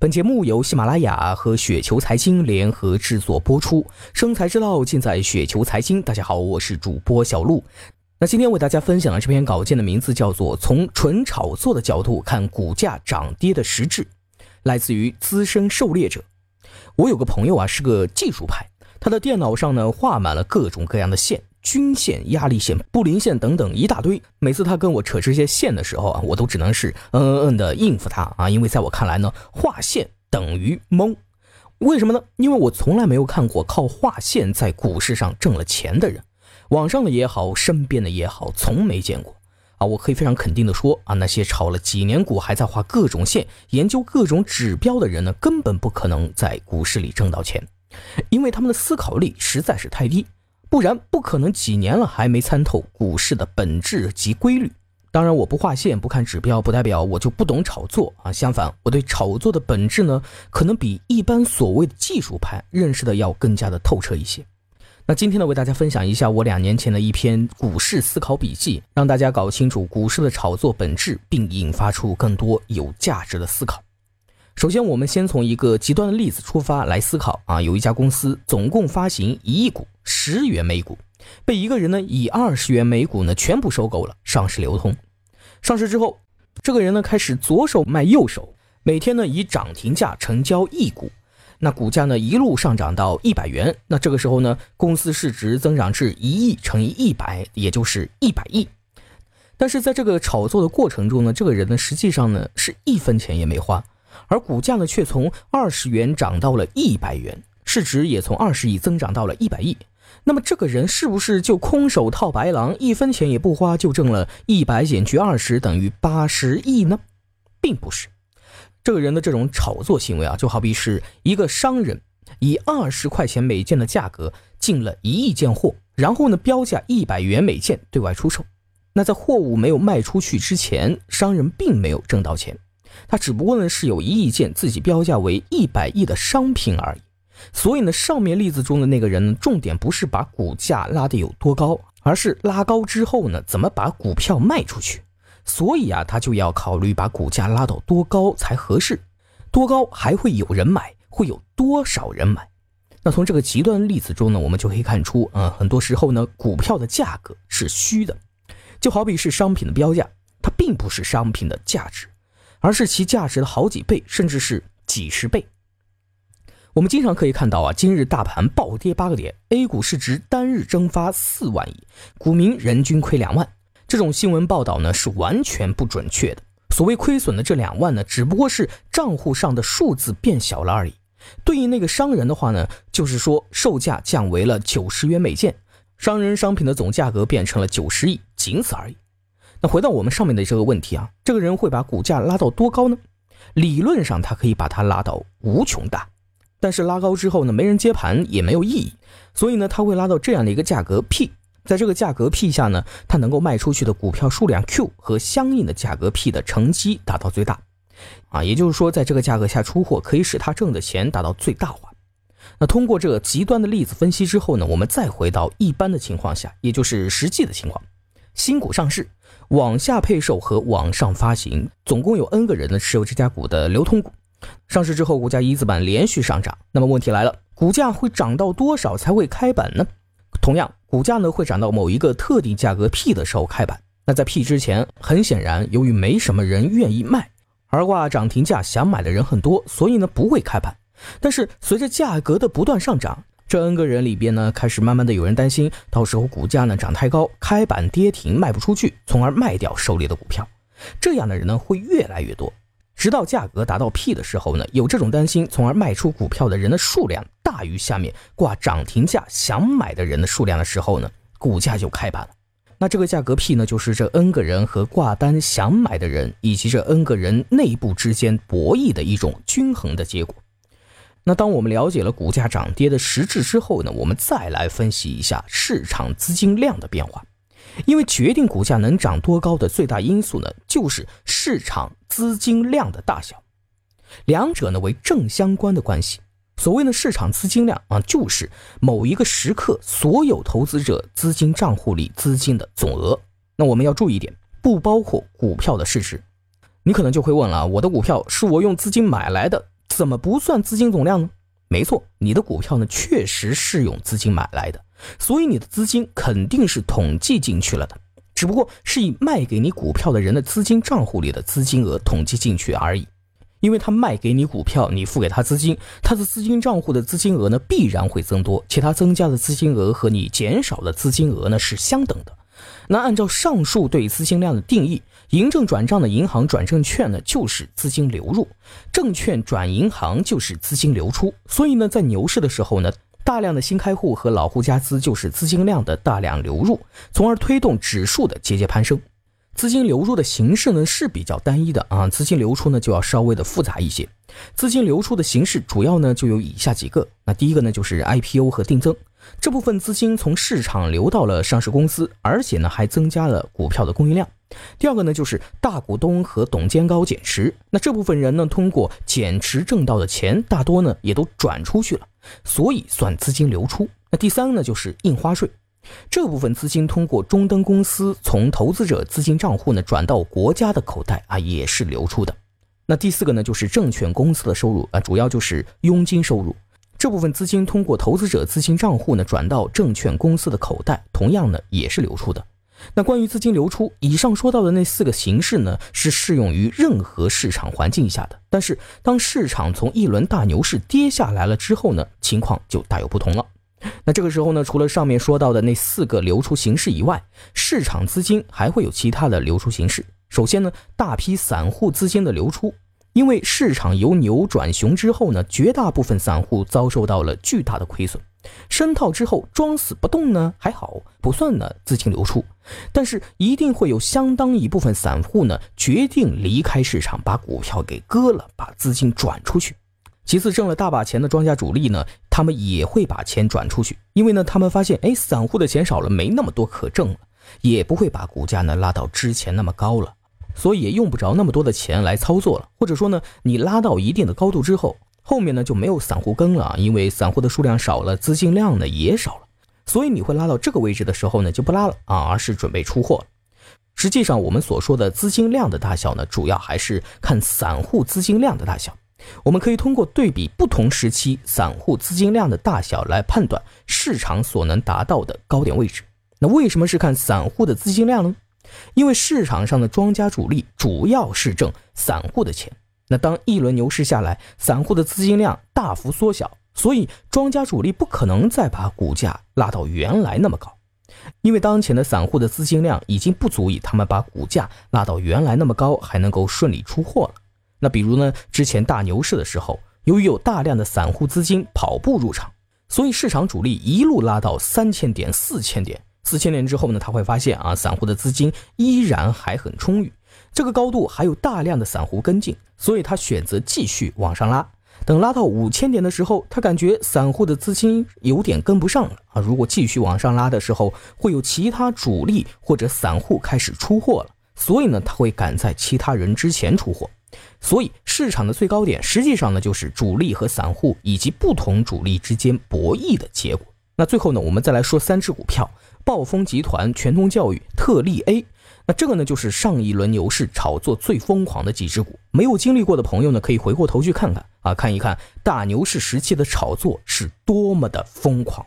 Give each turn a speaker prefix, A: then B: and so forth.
A: 本节目由喜马拉雅和雪球财经联合制作播出，生财之道尽在雪球财经。大家好，我是主播小璐。那今天为大家分享的这篇稿件的名字叫做《从纯炒作的角度看股价涨跌的实质》，来自于资深狩猎者。我有个朋友啊，是个技术派，他的电脑上呢画满了各种各样的线。均线、压力线、布林线等等一大堆。每次他跟我扯这些线的时候啊，我都只能是嗯嗯嗯的应付他啊，因为在我看来呢，画线等于懵。为什么呢？因为我从来没有看过靠画线在股市上挣了钱的人，网上的也好，身边的也好，从没见过啊。我可以非常肯定的说啊，那些炒了几年股还在画各种线、研究各种指标的人呢，根本不可能在股市里挣到钱，因为他们的思考力实在是太低。不然不可能几年了还没参透股市的本质及规律。当然，我不画线、不看指标，不代表我就不懂炒作啊。相反，我对炒作的本质呢，可能比一般所谓的技术派认识的要更加的透彻一些。那今天呢，为大家分享一下我两年前的一篇股市思考笔记，让大家搞清楚股市的炒作本质，并引发出更多有价值的思考。首先，我们先从一个极端的例子出发来思考啊，有一家公司总共发行一亿股。十元每股，被一个人呢以二十元每股呢全部收购了，上市流通。上市之后，这个人呢开始左手卖右手，每天呢以涨停价成交一股，那股价呢一路上涨到一百元。那这个时候呢，公司市值增长至一亿乘以一百，也就是一百亿。但是在这个炒作的过程中呢，这个人呢实际上呢是一分钱也没花，而股价呢却从二十元涨到了一百元，市值也从二十亿增长到了一百亿。那么这个人是不是就空手套白狼，一分钱也不花就挣了一百减去二十等于八十亿呢？并不是，这个人的这种炒作行为啊，就好比是一个商人以二十块钱每件的价格进了一亿件货，然后呢标价一百元每件对外出售。那在货物没有卖出去之前，商人并没有挣到钱，他只不过呢是有一亿件自己标价为一百亿的商品而已。所以呢，上面例子中的那个人呢，重点不是把股价拉得有多高，而是拉高之后呢，怎么把股票卖出去。所以啊，他就要考虑把股价拉到多高才合适，多高还会有人买，会有多少人买。那从这个极端例子中呢，我们就可以看出，嗯，很多时候呢，股票的价格是虚的，就好比是商品的标价，它并不是商品的价值，而是其价值的好几倍，甚至是几十倍。我们经常可以看到啊，今日大盘暴跌八个点，A 股市值单日蒸发四万亿，股民人均亏两万。这种新闻报道呢是完全不准确的。所谓亏损的这两万呢，只不过是账户上的数字变小了而已。对应那个商人的话呢，就是说售价降为了九十元每件，商人商品的总价格变成了九十亿，仅此而已。那回到我们上面的这个问题啊，这个人会把股价拉到多高呢？理论上他可以把它拉到无穷大。但是拉高之后呢，没人接盘也没有意义，所以呢，他会拉到这样的一个价格 P，在这个价格 P 下呢，他能够卖出去的股票数量 Q 和相应的价格 P 的乘积达到最大，啊，也就是说，在这个价格下出货可以使他挣的钱达到最大化。那通过这个极端的例子分析之后呢，我们再回到一般的情况下，也就是实际的情况，新股上市，往下配售和往上发行，总共有 N 个人呢持有这家股的流通股。上市之后，股价一字板连续上涨。那么问题来了，股价会涨到多少才会开板呢？同样，股价呢会涨到某一个特定价格 P 的时候开板。那在 P 之前，很显然，由于没什么人愿意卖，而挂涨停价想买的人很多，所以呢不会开盘。但是随着价格的不断上涨，这 N 个人里边呢，开始慢慢的有人担心，到时候股价呢涨太高，开板跌停卖不出去，从而卖掉手里的股票。这样的人呢会越来越多。直到价格达到 P 的时候呢，有这种担心，从而卖出股票的人的数量大于下面挂涨停价想买的人的数量的时候呢，股价就开板了。那这个价格 P 呢，就是这 N 个人和挂单想买的人以及这 N 个人内部之间博弈的一种均衡的结果。那当我们了解了股价涨跌的实质之后呢，我们再来分析一下市场资金量的变化。因为决定股价能涨多高的最大因素呢，就是市场资金量的大小，两者呢为正相关的关系。所谓的市场资金量啊，就是某一个时刻所有投资者资金账户里资金的总额。那我们要注意一点，不包括股票的市值。你可能就会问了，我的股票是我用资金买来的，怎么不算资金总量呢？没错，你的股票呢确实是用资金买来的，所以你的资金肯定是统计进去了的，只不过是以卖给你股票的人的资金账户里的资金额统计进去而已。因为他卖给你股票，你付给他资金，他的资金账户的资金额呢必然会增多，且他增加的资金额和你减少的资金额呢是相等的。那按照上述对资金量的定义，银证转账的银行转证券呢就是资金流入，证券转银行就是资金流出。所以呢，在牛市的时候呢，大量的新开户和老户加资就是资金量的大量流入，从而推动指数的节节攀升。资金流入的形式呢是比较单一的啊，资金流出呢就要稍微的复杂一些。资金流出的形式主要呢就有以下几个，那第一个呢就是 IPO 和定增，这部分资金从市场流到了上市公司，而且呢还增加了股票的供应量。第二个呢就是大股东和董监高减持，那这部分人呢通过减持挣到的钱，大多呢也都转出去了，所以算资金流出。那第三个呢就是印花税。这部分资金通过中登公司从投资者资金账户呢转到国家的口袋啊，也是流出的。那第四个呢，就是证券公司的收入啊，主要就是佣金收入。这部分资金通过投资者资金账户呢转到证券公司的口袋，同样呢也是流出的。那关于资金流出，以上说到的那四个形式呢，是适用于任何市场环境下的。但是当市场从一轮大牛市跌下来了之后呢，情况就大有不同了。那这个时候呢，除了上面说到的那四个流出形式以外，市场资金还会有其他的流出形式。首先呢，大批散户资金的流出，因为市场由牛转熊之后呢，绝大部分散户遭受到了巨大的亏损，深套之后装死不动呢还好，不算呢资金流出，但是一定会有相当一部分散户呢决定离开市场，把股票给割了，把资金转出去。其次，挣了大把钱的庄家主力呢，他们也会把钱转出去，因为呢，他们发现，哎，散户的钱少了，没那么多可挣了，也不会把股价呢拉到之前那么高了，所以也用不着那么多的钱来操作了。或者说呢，你拉到一定的高度之后，后面呢就没有散户跟了，因为散户的数量少了，资金量呢也少了，所以你会拉到这个位置的时候呢就不拉了啊，而是准备出货了。实际上，我们所说的资金量的大小呢，主要还是看散户资金量的大小。我们可以通过对比不同时期散户资金量的大小来判断市场所能达到的高点位置。那为什么是看散户的资金量呢？因为市场上的庄家主力主要是挣散户的钱。那当一轮牛市下来，散户的资金量大幅缩小，所以庄家主力不可能再把股价拉到原来那么高，因为当前的散户的资金量已经不足以他们把股价拉到原来那么高，还能够顺利出货了。那比如呢，之前大牛市的时候，由于有大量的散户资金跑步入场，所以市场主力一路拉到三千点、四千点。四千点之后呢，他会发现啊，散户的资金依然还很充裕，这个高度还有大量的散户跟进，所以他选择继续往上拉。等拉到五千点的时候，他感觉散户的资金有点跟不上了啊，如果继续往上拉的时候，会有其他主力或者散户开始出货了，所以呢，他会赶在其他人之前出货。所以市场的最高点，实际上呢就是主力和散户以及不同主力之间博弈的结果。那最后呢，我们再来说三只股票：暴风集团、全通教育、特力 A。那这个呢，就是上一轮牛市炒作最疯狂的几只股。没有经历过的朋友呢，可以回过头去看看啊，看一看大牛市时期的炒作是多么的疯狂。